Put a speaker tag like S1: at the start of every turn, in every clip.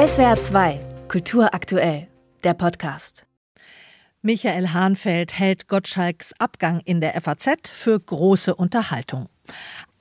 S1: SWR 2, Kultur aktuell, der Podcast.
S2: Michael Hahnfeld hält Gottschalks Abgang in der FAZ für große Unterhaltung.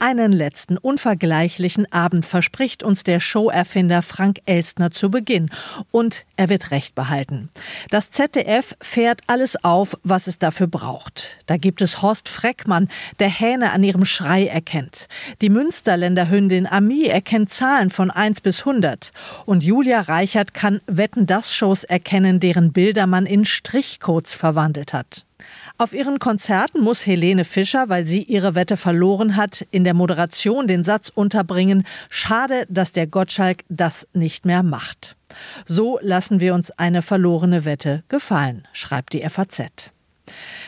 S2: Einen letzten unvergleichlichen Abend verspricht uns der Showerfinder Frank Elstner zu Beginn. Und er wird Recht behalten. Das ZDF fährt alles auf, was es dafür braucht. Da gibt es Horst Freckmann, der Hähne an ihrem Schrei erkennt. Die Münsterländer Hündin Ami erkennt Zahlen von 1 bis 100. Und Julia Reichert kann Wetten-Das-Shows erkennen, deren Bilder man in Strichcodes verwandelt hat. Auf ihren Konzerten muss Helene Fischer, weil sie ihre Wette verloren hat, in der Moderation den Satz unterbringen, schade, dass der Gottschalk das nicht mehr macht. So lassen wir uns eine verlorene Wette gefallen, schreibt die FAZ.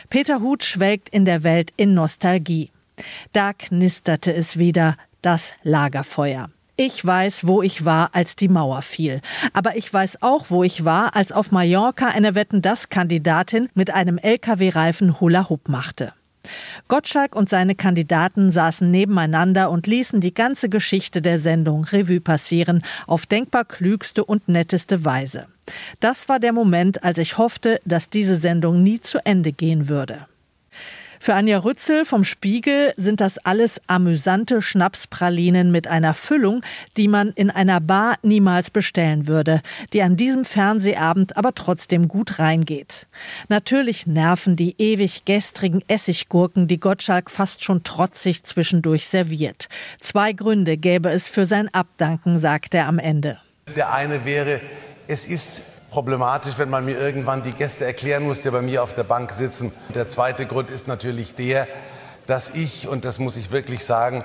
S2: Peter Huth schwelgt in der Welt in Nostalgie. Da knisterte es wieder, das Lagerfeuer. Ich weiß, wo ich war, als die Mauer fiel. Aber ich weiß auch, wo ich war, als auf Mallorca eine Wetten-das-Kandidatin mit einem LKW-Reifen Hula-Hoop machte. Gottschalk und seine Kandidaten saßen nebeneinander und ließen die ganze Geschichte der Sendung Revue passieren, auf denkbar klügste und netteste Weise. Das war der Moment, als ich hoffte, dass diese Sendung nie zu Ende gehen würde. Für Anja Rützel vom Spiegel sind das alles amüsante Schnapspralinen mit einer Füllung, die man in einer Bar niemals bestellen würde, die an diesem Fernsehabend aber trotzdem gut reingeht. Natürlich nerven die ewig gestrigen Essiggurken, die Gottschalk fast schon trotzig zwischendurch serviert. Zwei Gründe gäbe es für sein Abdanken, sagt er am Ende.
S3: Der eine wäre, es ist problematisch, wenn man mir irgendwann die Gäste erklären muss, die bei mir auf der Bank sitzen. Der zweite Grund ist natürlich der, dass ich, und das muss ich wirklich sagen,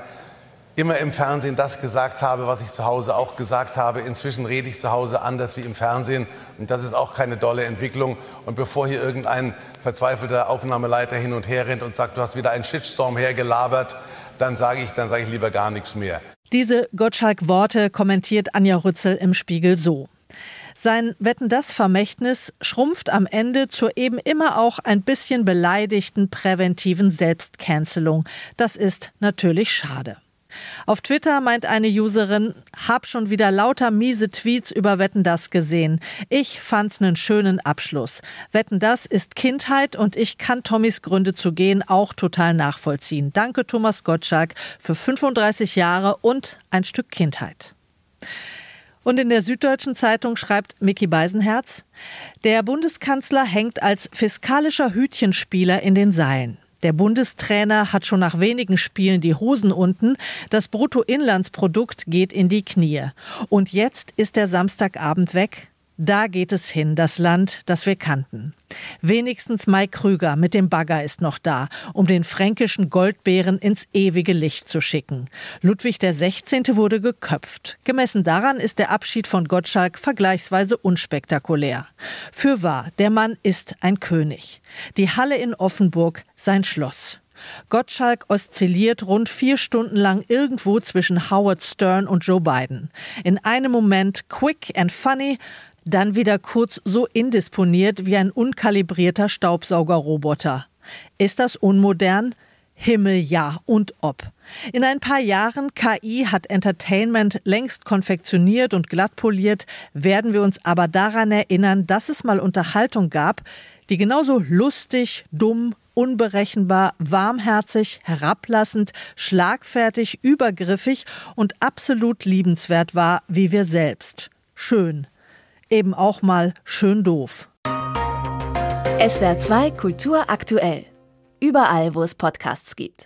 S3: immer im Fernsehen das gesagt habe, was ich zu Hause auch gesagt habe. Inzwischen rede ich zu Hause anders wie im Fernsehen und das ist auch keine dolle Entwicklung. Und bevor hier irgendein verzweifelter Aufnahmeleiter hin und her rennt und sagt, du hast wieder einen Shitstorm hergelabert, dann sage ich, dann sage ich lieber gar nichts mehr.
S2: Diese Gottschalk-Worte kommentiert Anja Rützel im Spiegel so. Sein Wetten das Vermächtnis schrumpft am Ende zur eben immer auch ein bisschen beleidigten präventiven Selbstcancelung. Das ist natürlich schade. Auf Twitter meint eine Userin, hab schon wieder lauter miese Tweets über Wetten das gesehen. Ich fand's einen schönen Abschluss. Wetten das ist Kindheit und ich kann Tommys Gründe zu gehen auch total nachvollziehen. Danke Thomas Gottschalk für 35 Jahre und ein Stück Kindheit. Und in der Süddeutschen Zeitung schreibt Mickey Beisenherz, der Bundeskanzler hängt als fiskalischer Hütchenspieler in den Seilen. Der Bundestrainer hat schon nach wenigen Spielen die Hosen unten. Das Bruttoinlandsprodukt geht in die Knie. Und jetzt ist der Samstagabend weg. Da geht es hin, das Land, das wir kannten. Wenigstens Mike Krüger mit dem Bagger ist noch da, um den fränkischen Goldbären ins ewige Licht zu schicken. Ludwig 16. wurde geköpft. Gemessen daran ist der Abschied von Gottschalk vergleichsweise unspektakulär. Fürwahr, der Mann ist ein König. Die Halle in Offenburg sein Schloss. Gottschalk oszilliert rund vier Stunden lang irgendwo zwischen Howard Stern und Joe Biden. In einem Moment quick and funny, dann wieder kurz so indisponiert wie ein unkalibrierter Staubsaugerroboter. Ist das unmodern? Himmel ja und ob. In ein paar Jahren KI hat Entertainment längst konfektioniert und glatt poliert, werden wir uns aber daran erinnern, dass es mal Unterhaltung gab, die genauso lustig, dumm, unberechenbar, warmherzig, herablassend, schlagfertig, übergriffig und absolut liebenswert war wie wir selbst. Schön, eben auch mal schön doof.
S1: SWR 2 Kultur aktuell. Überall, wo es Podcasts gibt.